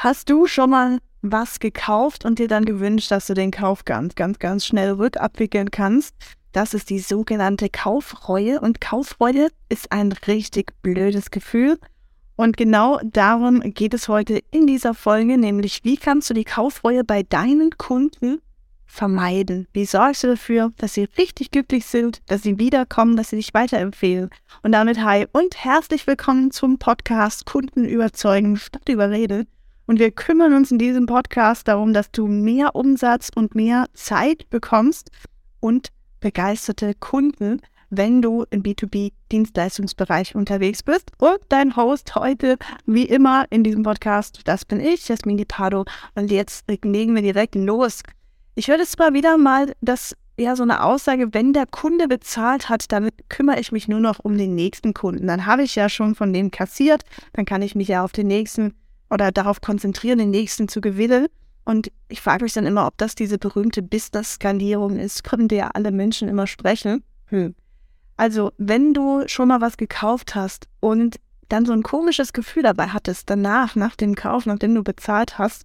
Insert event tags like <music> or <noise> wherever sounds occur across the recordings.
Hast du schon mal was gekauft und dir dann gewünscht, dass du den Kauf ganz, ganz, ganz schnell rückabwickeln kannst? Das ist die sogenannte Kaufreue und Kaufreue ist ein richtig blödes Gefühl. Und genau darum geht es heute in dieser Folge, nämlich wie kannst du die Kaufreue bei deinen Kunden vermeiden? Wie sorgst du dafür, dass sie richtig glücklich sind, dass sie wiederkommen, dass sie dich weiterempfehlen? Und damit hi und herzlich willkommen zum Podcast Kunden überzeugen statt überreden. Und wir kümmern uns in diesem Podcast darum, dass du mehr Umsatz und mehr Zeit bekommst und begeisterte Kunden, wenn du im B2B-Dienstleistungsbereich unterwegs bist. Und dein Host heute, wie immer in diesem Podcast, das bin ich, Jasmin Pardo. Und jetzt legen wir direkt los. Ich höre jetzt mal wieder mal das ja so eine Aussage, wenn der Kunde bezahlt hat, dann kümmere ich mich nur noch um den nächsten Kunden. Dann habe ich ja schon von dem kassiert, dann kann ich mich ja auf den nächsten oder darauf konzentrieren, den nächsten zu gewinnen. Und ich frage mich dann immer, ob das diese berühmte Business-Skalierung ist, <laughs> von der alle Menschen immer sprechen. Hm. Also, wenn du schon mal was gekauft hast und dann so ein komisches Gefühl dabei hattest, danach, nach dem Kauf, nachdem du bezahlt hast,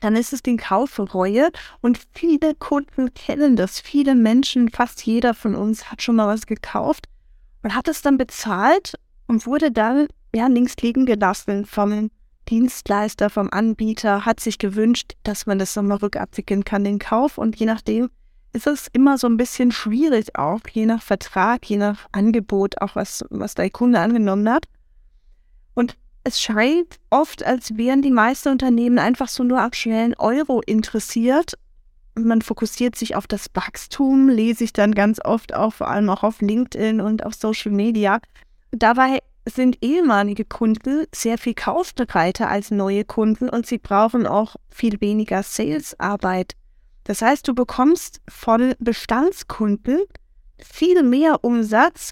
dann ist es die Kaufreue und viele Kunden kennen das. Viele Menschen, fast jeder von uns hat schon mal was gekauft und hat es dann bezahlt und wurde dann ja links liegen gelassen vom Dienstleister, vom Anbieter, hat sich gewünscht, dass man das nochmal rückabwickeln kann, den Kauf. Und je nachdem ist es immer so ein bisschen schwierig auch, je nach Vertrag, je nach Angebot, auch was, was der Kunde angenommen hat. Und es scheint oft, als wären die meisten Unternehmen einfach so nur ab schnellen Euro interessiert. Man fokussiert sich auf das Wachstum, lese ich dann ganz oft auch, vor allem auch auf LinkedIn und auf Social Media. Dabei sind ehemalige Kunden sehr viel kaufbereiter als neue Kunden und sie brauchen auch viel weniger Salesarbeit. Das heißt, du bekommst von Bestandskunden viel mehr Umsatz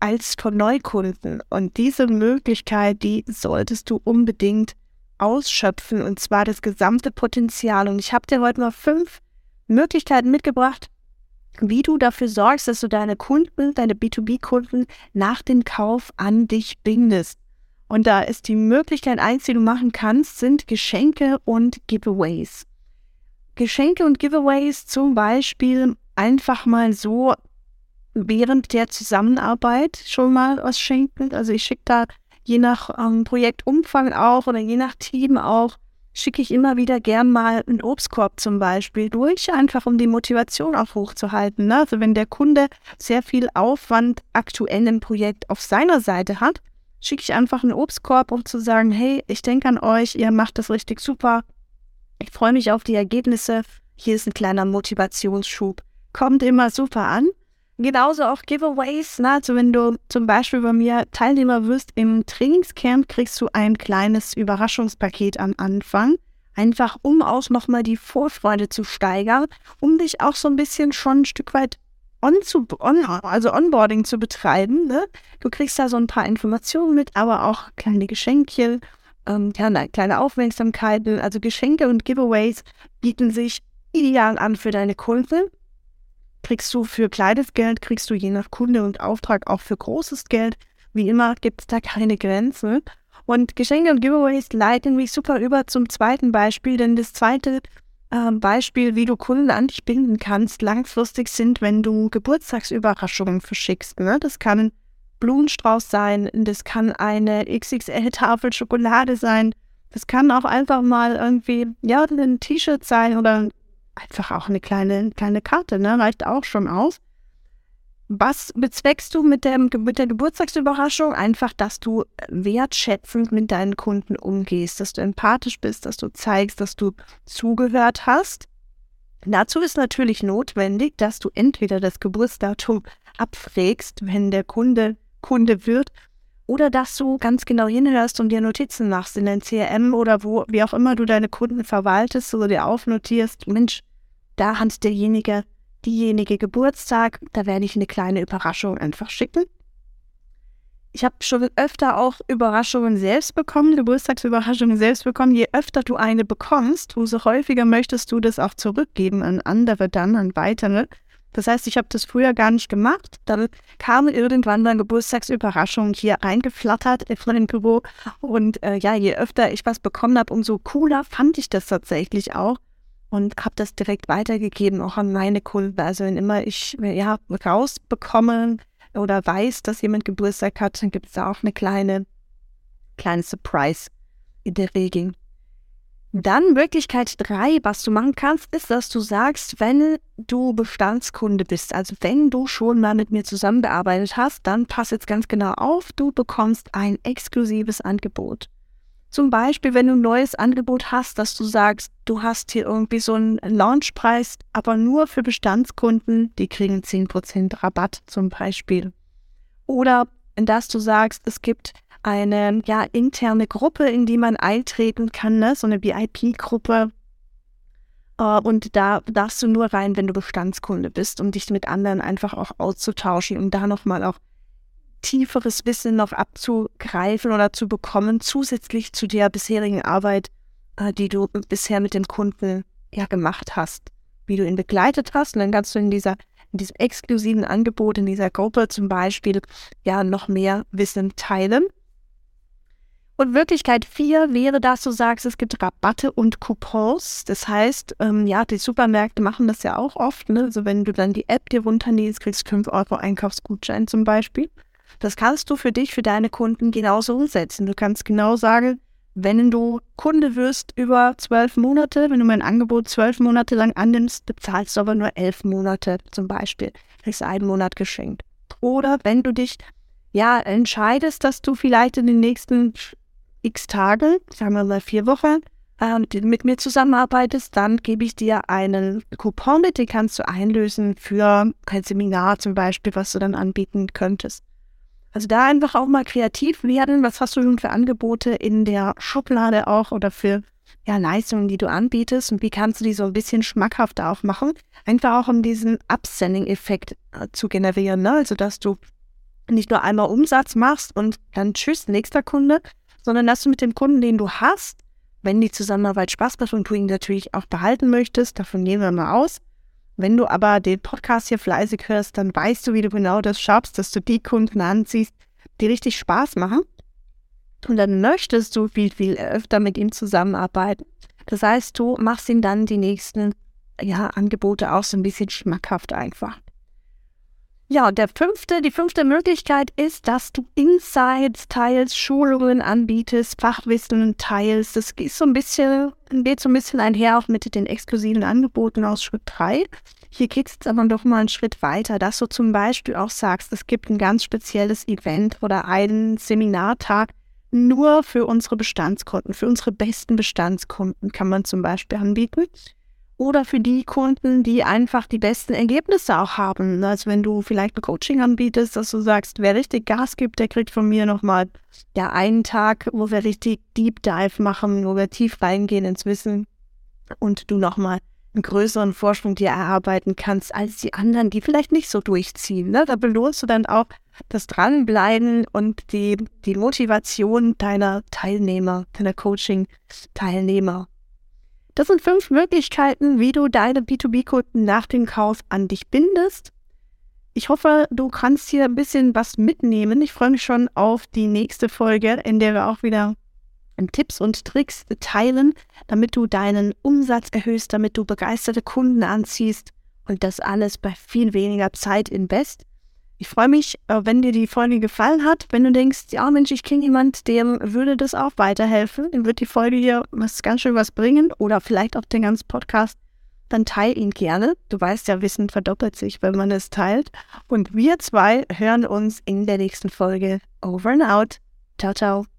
als von Neukunden. Und diese Möglichkeit, die solltest du unbedingt ausschöpfen und zwar das gesamte Potenzial. Und ich habe dir heute mal fünf Möglichkeiten mitgebracht, wie du dafür sorgst, dass du deine Kunden, deine B2B-Kunden nach dem Kauf an dich bindest. Und da ist die Möglichkeit eins, die du machen kannst, sind Geschenke und Giveaways. Geschenke und Giveaways zum Beispiel einfach mal so während der Zusammenarbeit schon mal was schenken. Also ich schicke da je nach ähm, Projektumfang auch oder je nach Team auch schicke ich immer wieder gern mal einen Obstkorb zum Beispiel durch, einfach um die Motivation auch hochzuhalten. Ne? Also wenn der Kunde sehr viel Aufwand aktuell im Projekt auf seiner Seite hat, schicke ich einfach einen Obstkorb, um zu sagen, hey, ich denke an euch, ihr macht das richtig super. Ich freue mich auf die Ergebnisse. Hier ist ein kleiner Motivationsschub. Kommt immer super an. Genauso auch Giveaways. Ne? Also wenn du zum Beispiel bei mir Teilnehmer wirst im Trainingscamp, kriegst du ein kleines Überraschungspaket am Anfang. Einfach um auch nochmal die Vorfreude zu steigern, um dich auch so ein bisschen schon ein Stück weit on zu, on, also Onboarding zu betreiben. Ne? Du kriegst da so ein paar Informationen mit, aber auch kleine Geschenkchen, ähm, ja, ne, kleine Aufmerksamkeiten. Also Geschenke und Giveaways bieten sich ideal an für deine Kunden kriegst du für kleines Geld, kriegst du je nach Kunde und Auftrag auch für großes Geld. Wie immer gibt es da keine Grenzen. Und Geschenke und Giveaways leiten mich super über zum zweiten Beispiel, denn das zweite äh, Beispiel, wie du Kunden an dich binden kannst, langfristig sind, wenn du Geburtstagsüberraschungen verschickst. Ne? Das kann Blumenstrauß sein, das kann eine XXL-Tafel Schokolade sein, das kann auch einfach mal irgendwie, ja, ein T-Shirt sein oder einfach auch eine kleine, kleine Karte, ne? Reicht auch schon aus. Was bezweckst du mit der, mit der Geburtstagsüberraschung? Einfach, dass du wertschätzend mit deinen Kunden umgehst, dass du empathisch bist, dass du zeigst, dass du zugehört hast. Dazu ist natürlich notwendig, dass du entweder das Geburtsdatum abfrägst, wenn der Kunde Kunde wird, oder dass du ganz genau hinhörst und dir Notizen machst in dein CRM oder wo, wie auch immer du deine Kunden verwaltest oder dir aufnotierst, Mensch, da hat derjenige, diejenige Geburtstag, da werde ich eine kleine Überraschung einfach schicken. Ich habe schon öfter auch Überraschungen selbst bekommen, Geburtstagsüberraschungen selbst bekommen. Je öfter du eine bekommst, umso häufiger möchtest du das auch zurückgeben an andere dann, an weitere. Das heißt, ich habe das früher gar nicht gemacht. Dann kam irgendwann mal Geburtstagsüberraschung hier reingeflattert in mein Büro. Und äh, ja, je öfter ich was bekommen habe, umso cooler fand ich das tatsächlich auch. Und habe das direkt weitergegeben, auch an meine Kunden. Also wenn immer ich ja, rausbekomme oder weiß, dass jemand Geburtstag hat, dann gibt es da auch eine kleine, kleine Surprise in der Regel. Dann Möglichkeit drei, was du machen kannst, ist, dass du sagst, wenn du Bestandskunde bist, also wenn du schon mal mit mir zusammengearbeitet hast, dann pass jetzt ganz genau auf, du bekommst ein exklusives Angebot. Zum Beispiel, wenn du ein neues Angebot hast, dass du sagst, du hast hier irgendwie so einen Launchpreis, aber nur für Bestandskunden, die kriegen 10% Rabatt zum Beispiel. Oder dass du sagst, es gibt eine ja, interne Gruppe, in die man eintreten kann, ne? so eine VIP-Gruppe. Uh, und da darfst du nur rein, wenn du Bestandskunde bist, um dich mit anderen einfach auch auszutauschen und da nochmal auch tieferes Wissen noch abzugreifen oder zu bekommen, zusätzlich zu der bisherigen Arbeit, uh, die du bisher mit dem Kunden ja gemacht hast, wie du ihn begleitet hast. Und dann kannst du in dieser in diesem exklusiven Angebot in dieser Gruppe zum Beispiel ja noch mehr Wissen teilen. Und Wirklichkeit 4 wäre, dass du sagst, es gibt Rabatte und Coupons. Das heißt, ähm, ja, die Supermärkte machen das ja auch oft. Ne? Also wenn du dann die App dir runterlädst, kriegst du 5 Euro Einkaufsgutschein zum Beispiel. Das kannst du für dich, für deine Kunden genauso umsetzen. Du kannst genau sagen, wenn du Kunde wirst über zwölf Monate, wenn du mein Angebot zwölf Monate lang annimmst, bezahlst du aber nur elf Monate zum Beispiel. Kriegst einen Monat geschenkt. Oder wenn du dich ja entscheidest, dass du vielleicht in den nächsten x Tage, sagen wir mal vier Wochen, und äh, mit mir zusammenarbeitest, dann gebe ich dir einen Coupon mit, den kannst du einlösen für ein Seminar zum Beispiel, was du dann anbieten könntest. Also da einfach auch mal kreativ werden. Was hast du schon für Angebote in der Schublade auch oder für ja, Leistungen, die du anbietest und wie kannst du die so ein bisschen schmackhafter auch machen? Einfach auch um diesen Upsending-Effekt äh, zu generieren. Ne? Also dass du nicht nur einmal Umsatz machst und dann tschüss, nächster Kunde, sondern dass du mit dem Kunden, den du hast, wenn die Zusammenarbeit Spaß macht und du ihn natürlich auch behalten möchtest, davon gehen wir mal aus. Wenn du aber den Podcast hier fleißig hörst, dann weißt du, wie du genau das schaffst, dass du die Kunden anziehst, die richtig Spaß machen. Und dann möchtest du viel, viel öfter mit ihm zusammenarbeiten. Das heißt, du machst ihm dann die nächsten ja, Angebote auch so ein bisschen schmackhaft einfach. Ja, der fünfte, die fünfte Möglichkeit ist, dass du Insights teilst, Schulungen anbietest, Fachwissen teilst. Das geht so ein bisschen, geht so ein bisschen einher auch mit den exklusiven Angeboten aus Schritt 3. Hier geht es aber doch mal einen Schritt weiter, dass du zum Beispiel auch sagst, es gibt ein ganz spezielles Event oder einen Seminartag nur für unsere Bestandskunden, für unsere besten Bestandskunden kann man zum Beispiel anbieten oder für die Kunden, die einfach die besten Ergebnisse auch haben. Also wenn du vielleicht ein Coaching anbietest, dass du sagst, wer richtig Gas gibt, der kriegt von mir nochmal ja, einen Tag, wo wir richtig Deep Dive machen, wo wir tief reingehen ins Wissen und du nochmal einen größeren Vorsprung dir erarbeiten kannst als die anderen, die vielleicht nicht so durchziehen. Ne? Da belohnst du dann auch das Dranbleiben und die, die Motivation deiner Teilnehmer, deiner Coaching-Teilnehmer. Das sind fünf Möglichkeiten, wie du deine B2B-Kunden nach dem Kauf an dich bindest. Ich hoffe, du kannst hier ein bisschen was mitnehmen. Ich freue mich schon auf die nächste Folge, in der wir auch wieder Tipps und Tricks teilen, damit du deinen Umsatz erhöhst, damit du begeisterte Kunden anziehst und das alles bei viel weniger Zeit invest. Ich freue mich, äh, wenn dir die Folge gefallen hat. Wenn du denkst, ja Mensch, ich kenne jemand, dem würde das auch weiterhelfen, dem wird die Folge hier was ganz schön was bringen oder vielleicht auch den ganzen Podcast, dann teile ihn gerne. Du weißt ja, Wissen verdoppelt sich, wenn man es teilt. Und wir zwei hören uns in der nächsten Folge. Over and out. Ciao, ciao.